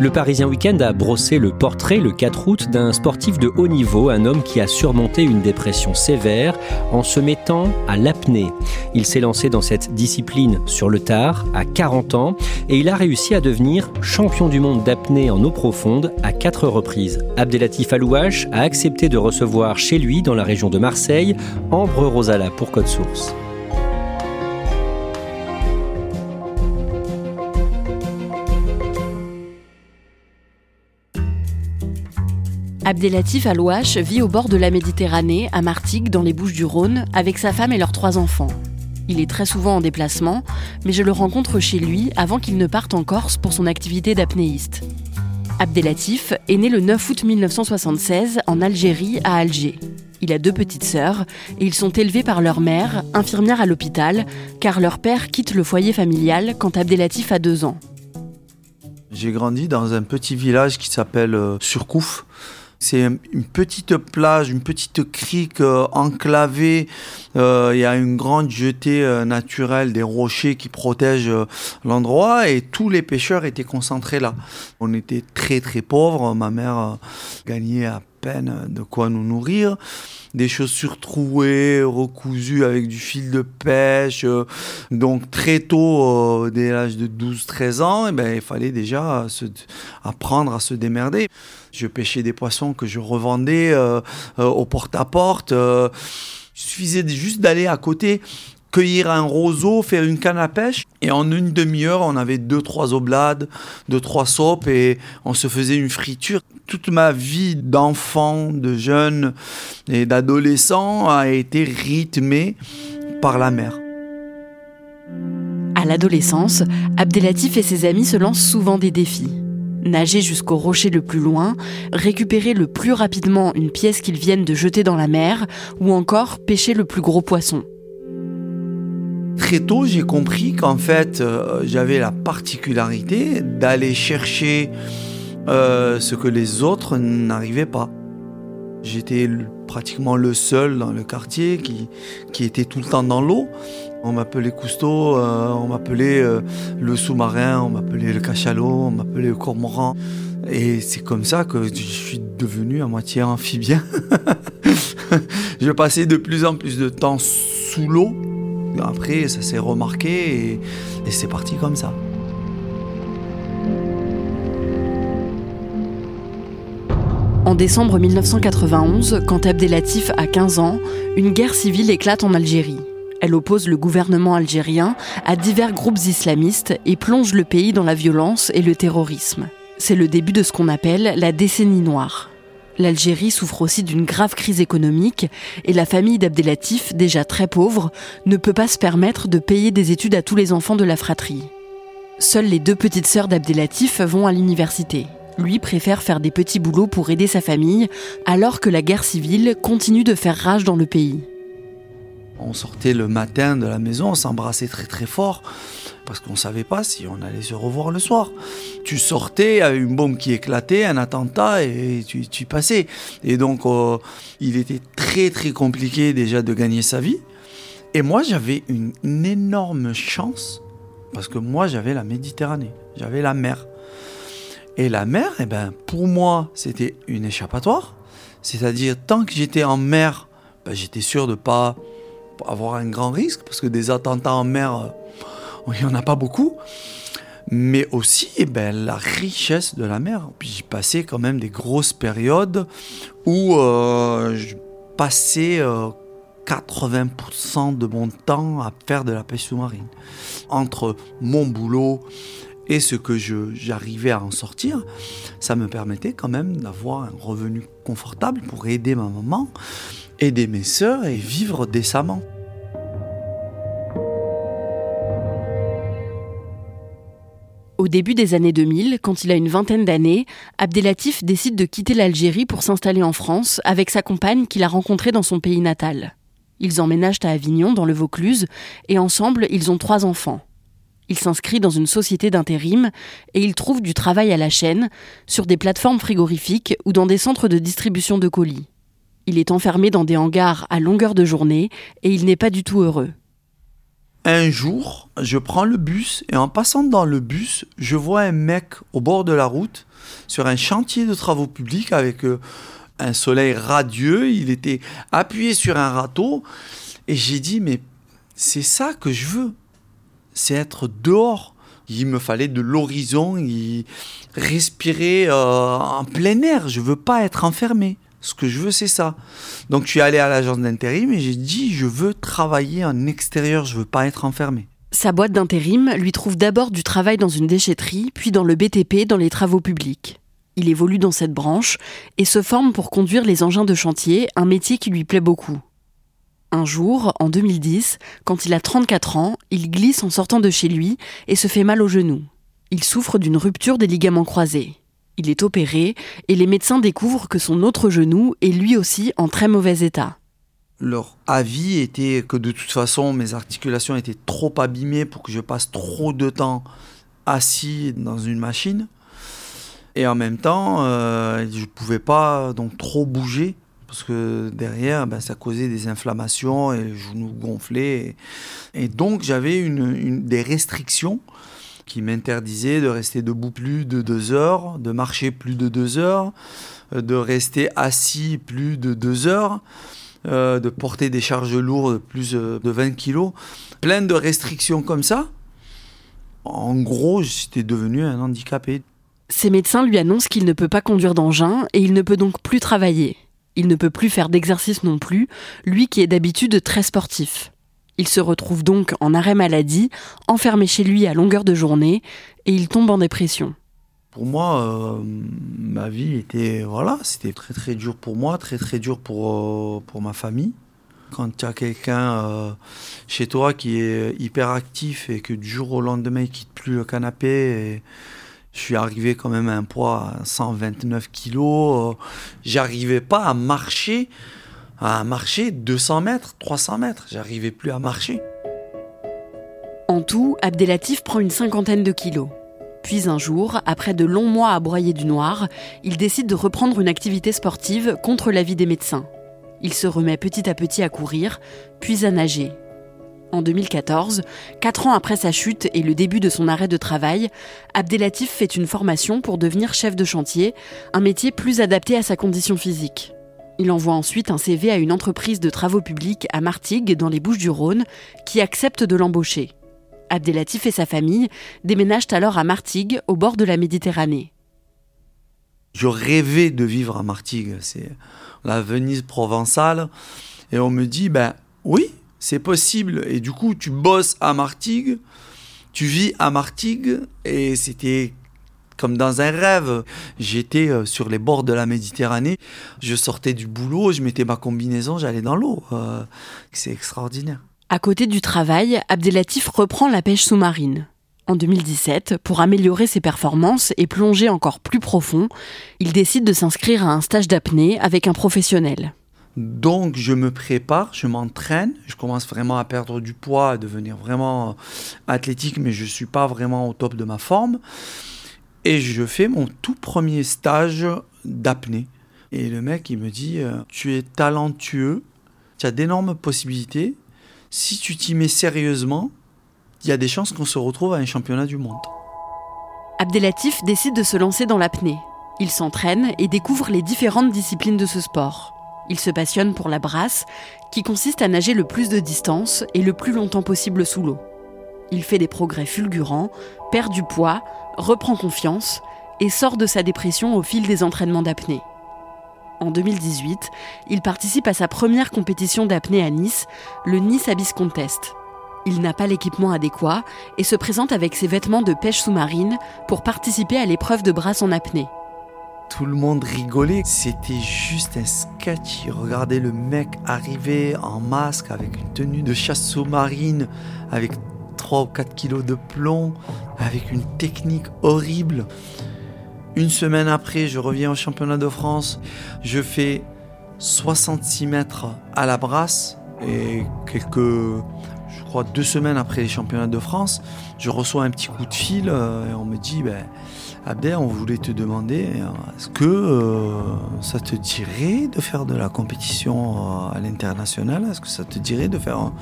Le Parisien Week-end a brossé le portrait le 4 août d'un sportif de haut niveau, un homme qui a surmonté une dépression sévère en se mettant à l'apnée. Il s'est lancé dans cette discipline sur le tard, à 40 ans, et il a réussi à devenir champion du monde d'apnée en eau profonde à quatre reprises. Abdelatif Alouache a accepté de recevoir chez lui, dans la région de Marseille, Ambre Rosala pour Code Source. Abdelatif Alouache vit au bord de la Méditerranée, à Martigues, dans les Bouches-du-Rhône, avec sa femme et leurs trois enfants. Il est très souvent en déplacement, mais je le rencontre chez lui avant qu'il ne parte en Corse pour son activité d'apnéiste. Abdelatif est né le 9 août 1976 en Algérie, à Alger. Il a deux petites sœurs et ils sont élevés par leur mère, infirmière à l'hôpital, car leur père quitte le foyer familial quand Abdelatif a deux ans. J'ai grandi dans un petit village qui s'appelle euh, Surcouf. C'est une petite plage, une petite crique euh, enclavée. Euh, il y a une grande jetée euh, naturelle des rochers qui protègent l'endroit et tous les pêcheurs étaient concentrés là. On était très très pauvres. Ma mère gagnait à peine de quoi nous nourrir. Des chaussures trouées, recousues avec du fil de pêche. Donc très tôt, euh, dès l'âge de 12-13 ans, eh ben, il fallait déjà se, apprendre à se démerder. Je pêchais des poissons que je revendais euh, euh, au porte-à-porte. euh, il suffisait juste d'aller à côté, cueillir un roseau, faire une canne à pêche. Et en une demi-heure, on avait deux, trois oblades, deux, trois sopes et on se faisait une friture. Toute ma vie d'enfant, de jeune et d'adolescent a été rythmée par la mer. À l'adolescence, Abdelatif et ses amis se lancent souvent des défis. Nager jusqu'au rocher le plus loin, récupérer le plus rapidement une pièce qu'ils viennent de jeter dans la mer, ou encore pêcher le plus gros poisson. Très tôt, j'ai compris qu'en fait, euh, j'avais la particularité d'aller chercher euh, ce que les autres n'arrivaient pas. J'étais pratiquement le seul dans le quartier qui, qui était tout le temps dans l'eau. On m'appelait Cousteau, euh, on m'appelait le sous-marin, on m'appelait le cachalot, on m'appelait le cormoran. Et c'est comme ça que je suis devenu à moitié amphibien. je passais de plus en plus de temps sous l'eau. Après, ça s'est remarqué et, et c'est parti comme ça. En décembre 1991, quand Abdelatif a 15 ans, une guerre civile éclate en Algérie. Elle oppose le gouvernement algérien à divers groupes islamistes et plonge le pays dans la violence et le terrorisme. C'est le début de ce qu'on appelle la décennie noire. L'Algérie souffre aussi d'une grave crise économique et la famille d'Abdelatif, déjà très pauvre, ne peut pas se permettre de payer des études à tous les enfants de la fratrie. Seules les deux petites sœurs d'Abdelatif vont à l'université. Lui préfère faire des petits boulots pour aider sa famille, alors que la guerre civile continue de faire rage dans le pays. On sortait le matin de la maison, on s'embrassait très très fort parce qu'on ne savait pas si on allait se revoir le soir. Tu sortais, avait une bombe qui éclatait, un attentat et tu, passais. Et donc euh, il était très très compliqué déjà de gagner sa vie. Et moi j'avais une, énorme chance parce que moi j'avais la Méditerranée, j'avais la mer. Et la mer, eh ben, pour moi, c'était une échappatoire. C'est-à-dire, tant que j'étais en mer, ben, j'étais sûr de ne pas avoir un grand risque, parce que des attentats en mer, il n'y en a pas beaucoup. Mais aussi, eh ben, la richesse de la mer. Puis j'y passais quand même des grosses périodes où euh, je passais 80% euh, de mon temps à faire de la pêche sous-marine. Entre mon boulot et ce que j'arrivais à en sortir, ça me permettait quand même d'avoir un revenu confortable pour aider ma maman, aider mes sœurs et vivre décemment. Au début des années 2000, quand il a une vingtaine d'années, Abdelatif décide de quitter l'Algérie pour s'installer en France avec sa compagne qu'il a rencontrée dans son pays natal. Ils emménagent à Avignon, dans le Vaucluse, et ensemble, ils ont trois enfants. Il s'inscrit dans une société d'intérim et il trouve du travail à la chaîne, sur des plateformes frigorifiques ou dans des centres de distribution de colis. Il est enfermé dans des hangars à longueur de journée et il n'est pas du tout heureux. Un jour, je prends le bus et en passant dans le bus, je vois un mec au bord de la route sur un chantier de travaux publics avec euh, un soleil radieux. Il était appuyé sur un râteau et j'ai dit mais c'est ça que je veux c'est être dehors. Il me fallait de l'horizon, respirer euh, en plein air. Je veux pas être enfermé. Ce que je veux, c'est ça. Donc, je suis allé à l'agence d'intérim et j'ai dit, je veux travailler en extérieur, je veux pas être enfermé. Sa boîte d'intérim lui trouve d'abord du travail dans une déchetterie, puis dans le BTP, dans les travaux publics. Il évolue dans cette branche et se forme pour conduire les engins de chantier, un métier qui lui plaît beaucoup. Un jour, en 2010, quand il a 34 ans, il glisse en sortant de chez lui et se fait mal au genou. Il souffre d'une rupture des ligaments croisés. Il est opéré et les médecins découvrent que son autre genou est lui aussi en très mauvais état. Leur avis était que de toute façon mes articulations étaient trop abîmées pour que je passe trop de temps assis dans une machine. Et en même temps, euh, je ne pouvais pas donc trop bouger parce que derrière, ben, ça causait des inflammations et les genoux gonflaient. Et, donc, j'avais une, des restrictions qui m'interdisaient de rester debout plus de deux heures, de marcher plus de deux heures, euh, de rester assis plus de deux heures, euh, de porter des charges lourdes de plus euh, de 20 kilos. Plein de restrictions comme ça. En gros, j'étais devenu un handicapé. Ses médecins lui annoncent qu'il ne peut pas conduire d'engin et il ne peut donc plus travailler. Il ne peut plus faire d'exercice non plus, lui qui est d'habitude très sportif. Il se retrouve donc en arrêt maladie, enfermé chez lui à longueur de journée, et il tombe en dépression. Pour moi, euh, ma vie était voilà, c'était très très dur pour moi, très très dur pour euh, ma famille. Quand tu as quelqu'un euh, chez toi qui est hyper actif et que du jour au lendemain il quitte plus le canapé et je suis arrivé quand même à un poids à 129 kilos. J'arrivais pas à marcher, à marcher 200 mètres, 300 mètres. J'arrivais plus à marcher. En tout, Abdelatif prend une cinquantaine de kilos. Puis un jour, après de longs mois à broyer du noir, il décide de reprendre une activité sportive contre l'avis des médecins. Il se remet petit à petit à courir, puis à nager. En 2014, quatre ans après sa chute et le début de son arrêt de travail, Abdelatif fait une formation pour devenir chef de chantier, un métier plus adapté à sa condition physique. Il envoie ensuite un CV à une entreprise de travaux publics à Martigues, dans les Bouches-du-Rhône, qui accepte de l'embaucher. Abdelatif et sa famille déménagent alors à Martigues, au bord de la Méditerranée. Je rêvais de vivre à Martigues, c'est la Venise provençale, et on me dit, ben oui, c'est possible. Et du coup, tu bosses à Martigues, tu vis à Martigues, et c'était comme dans un rêve. J'étais euh, sur les bords de la Méditerranée, je sortais du boulot, je mettais ma combinaison, j'allais dans l'eau. Euh, c'est extraordinaire. À côté du travail, Abdelatif reprend la pêche sous-marine. En 2017, pour améliorer ses performances et plonger encore plus profond, il décide de s'inscrire à un stage d'apnée avec un professionnel. Donc je me prépare, je m'entraîne, je commence vraiment à perdre du poids, à devenir vraiment athlétique, mais je ne suis pas vraiment au top de ma forme. Et je fais mon tout premier stage d'apnée. Et le mec, il me dit, euh, tu es talentueux, tu as d'énormes possibilités. Si tu t'y mets sérieusement, il y a des chances qu'on se retrouve à un championnat du monde. Abdelatif décide de se lancer dans l'apnée. Il s'entraîne et découvre les différentes disciplines de ce sport. Il se passionne pour la brasse, qui consiste à nager le plus de distance et le plus longtemps possible sous l'eau. Il fait des progrès fulgurants, perd du poids, reprend confiance et sort de sa dépression au fil des entraînements d'apnée. En 2018, il participe à sa première compétition d'apnée à Nice, le Nice Abyss Contest. Il n'a pas l'équipement adéquat et se présente avec ses vêtements de pêche sous-marine pour participer à l'épreuve de brasse en apnée. Tout le monde rigolait, c'était juste un sketch. Regardez le mec arriver en masque avec une tenue de chasse sous-marine, avec 3 ou 4 kilos de plomb, avec une technique horrible. Une semaine après, je reviens au championnat de France. Je fais 66 mètres à la brasse et quelques, je crois, deux semaines après les championnats de France, je reçois un petit coup de fil euh, et on me dit, ben, Abder, on voulait te demander, est-ce que euh, ça te dirait de faire de la compétition euh, à l'international? Est-ce que ça te dirait de faire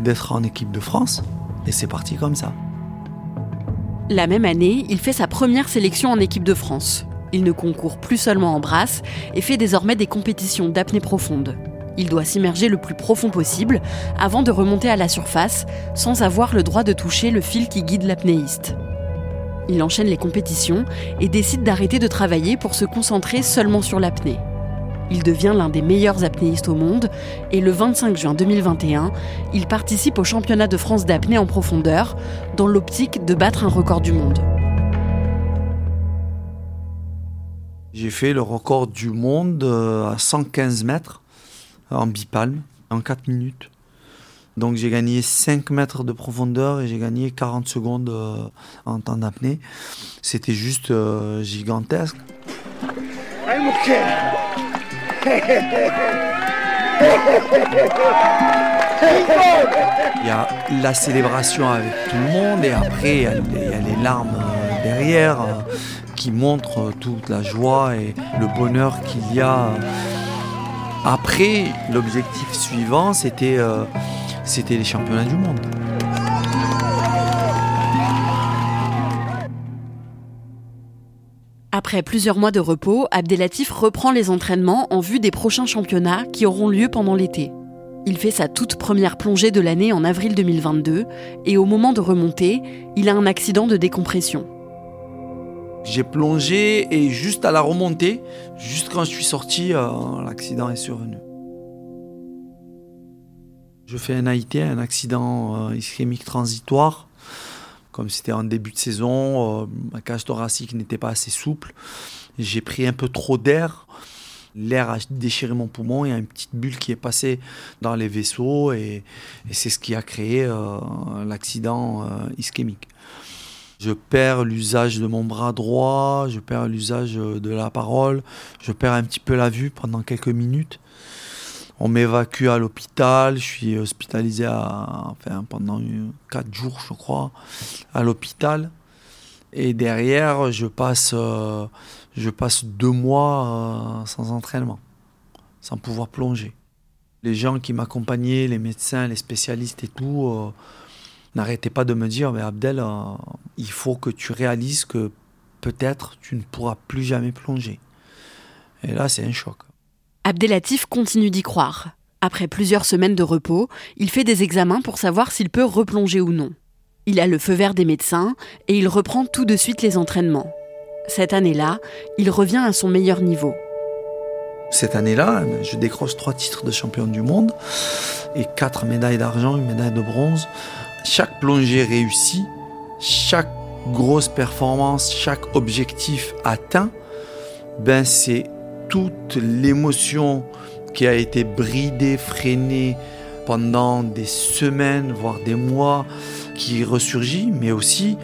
d'être en équipe de France? Et c'est parti comme ça. La même année, il fait sa première sélection en équipe de France. Il ne concourt plus seulement en brasse et fait désormais des compétitions d'apnée profonde. Il doit s'immerger le plus profond possible avant de remonter à la surface sans avoir le droit de toucher le fil qui guide l'apnéiste. Il enchaîne les compétitions et décide d'arrêter de travailler pour se concentrer seulement sur l'apnée. Il devient l'un des meilleurs apnéistes au monde et le 25 juin 2021, il participe au championnat de France d'apnée en profondeur dans l'optique de battre un record du monde. J'ai fait le record du monde euh, à 115 mètres en bipalme en 4 minutes. Donc j'ai gagné 5 mètres de profondeur et j'ai gagné 40 secondes euh, en temps d'apnée. C'était juste euh, gigantesque. Il y a la célébration avec tout le monde et après il y a, les larmes euh, derrière euh, qui montrent toute la joie et le bonheur qu'il y a. Après, l'objectif suivant, euh, c'était les championnats du monde. Après plusieurs mois de repos, Abdelatif reprend les entraînements en vue des prochains championnats qui auront lieu pendant l'été. Il fait sa toute première plongée de l'année en avril 2022 et au moment de remonter, il a un accident de décompression. J'ai plongé et juste à la remontée, juste quand je suis sorti, euh, l'accident est survenu. Je fais un AIT, un accident euh, ischémique transitoire comme c'était en début de saison, euh, ma cage thoracique n'était pas assez souple. J'ai pris un peu trop d'air. L'air a déchiré mon poumon. Il y a une petite bulle qui est passée dans les vaisseaux et, c'est ce qui a créé euh, l'accident euh, ischémique. Je perds l'usage de mon bras droit, je perds l'usage de la parole, je perds un petit peu la vue pendant quelques minutes. On m'évacue à l'hôpital, je suis hospitalisé pendant 4 jours, je crois, à l'hôpital. Et derrière, je passe, euh, deux mois euh, sans entraînement, sans pouvoir plonger. Les gens qui m'accompagnaient, les médecins, les spécialistes et tout, euh, n'arrêtaient pas de me dire, mais Abdel, il faut que tu réalises que peut-être tu ne pourras plus jamais plonger. Et là, c'est un choc. Abdelatif continue d'y croire. Après plusieurs semaines de repos, il fait des examens pour savoir s'il peut replonger ou non. Il a le feu vert des médecins et il reprend tout de suite les entraînements. Cette année-là, il revient à son meilleur niveau. Cette année-là, je décroche trois titres de champion du monde et quatre médailles d'argent, une médaille de bronze. Chaque plongée réussie, chaque grosse performance, chaque objectif atteint, ben c'est toute l'émotion qui a été bridée, freinée pendant des semaines, voire des mois, qui ressurgit, mais aussi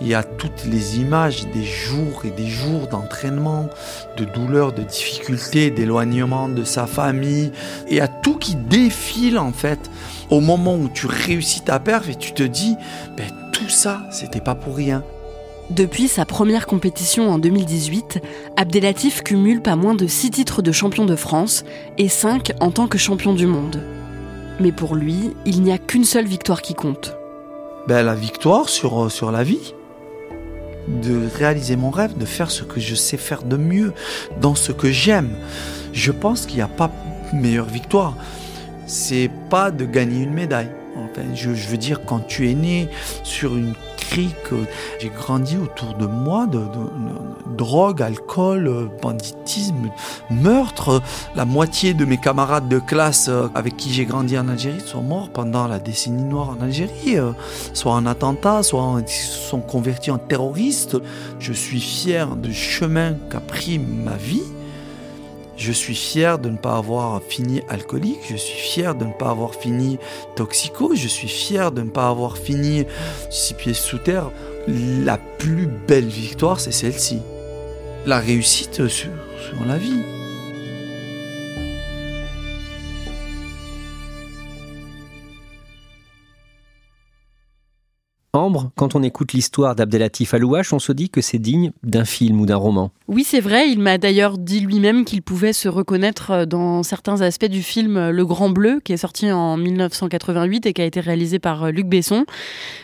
il y a toutes les images des jours et des jours d'entraînement, de douleur, de difficultés, d'éloignement de sa famille. Et il y a tout qui défile en fait au moment où tu réussis ta perf et tu te dis, ben, tout ça, c'était pas pour rien. Depuis sa première compétition en 2018, Abdelatif cumule pas moins de 6 titres de champion de France et 5 en tant que champion du monde. Mais pour lui, il n'y a qu'une seule victoire qui compte. Ben, la victoire sur, euh, sur la vie. de réaliser mon rêve, de faire ce que je sais faire de mieux, dans ce que j'aime. Je pense qu'il n'y a pas meilleure victoire. C'est pas de gagner une médaille. Enfin, je, je veux dire, quand tu es né sur une crique, j'ai grandi autour de moi de- drogue, alcool, banditisme, meurtre. La moitié de mes camarades de classe euh, avec qui j'ai grandi en Algérie sont morts pendant la décennie noire en Algérie, euh, soit en attentat, soit en- sont convertis en terroristes. Je suis fier du chemin qu'a pris ma vie. Je suis fier de ne pas avoir fini alcoolique, je suis fier de ne pas avoir fini toxico, je suis fier de ne pas avoir fini six pieds sous terre. La plus belle victoire, c'est celle-ci. La réussite sur, sur la vie. Ambre, quand on écoute l'histoire d'Abdelatif Alouache, on se dit que c'est digne d'un film ou d'un roman. Oui, c'est vrai, il m'a d'ailleurs dit lui-même qu'il pouvait se reconnaître euh, dans certains aspects du film euh, Le Grand Bleu, qui est sorti en 1988 et qui a été réalisé par euh, Luc Besson.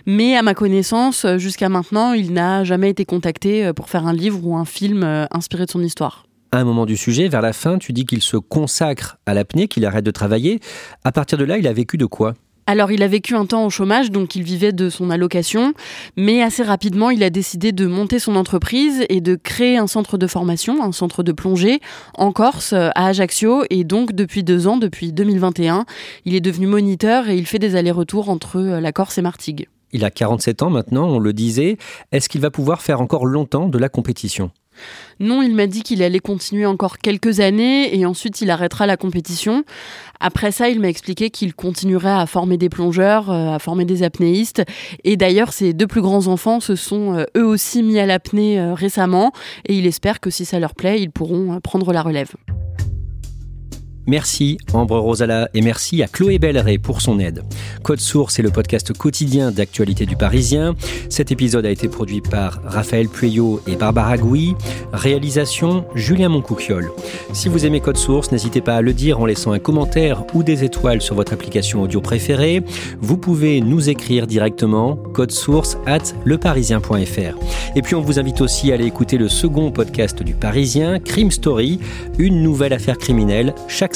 Mais à ma connaissance, jusqu'à maintenant, il n'a jamais été contacté pour faire un livre ou un film inspiré de son histoire. À un moment du sujet, vers la fin, tu dis qu'il se consacre à l'apnée, qu'il arrête de travailler. À partir de là, il a vécu de quoi? Alors, il a vécu un temps au chômage, donc il vivait de son allocation, mais assez rapidement, il a décidé de monter son entreprise et de créer un centre de formation, un centre de plongée en Corse, euh, à Ajaccio, et donc depuis deux ans, depuis 2021, il est devenu moniteur et il fait des allers-retours entre euh, la Corse et Martigues. Il a 47 ans maintenant, on le disait. Est-ce qu'il va pouvoir faire encore longtemps de la compétition? Non, il m'a dit qu'il allait continuer encore quelques années et ensuite il arrêtera la compétition. Après ça, il m'a expliqué qu'il continuerait à former des plongeurs, euh, à former des apnéistes. Et d'ailleurs, ses deux plus grands enfants se sont euh, eux aussi mis à l'apnée euh, récemment et il espère que si ça leur plaît, ils pourront prendre la relève. Merci Ambre Rosala et merci à Chloé Belleret pour son aide. Code Source est le podcast quotidien d'actualité du Parisien. Cet épisode a été produit par Raphaël Pueyo et Barbara Gouy. Réalisation Julien Moncouquiole. Si vous aimez Code Source, n'hésitez pas à le dire en laissant un commentaire ou des étoiles sur votre application audio préférée. Vous pouvez nous écrire directement code source at leparisien.fr. Et puis on vous invite aussi à aller écouter le second podcast du Parisien, Crime Story, une nouvelle affaire criminelle chaque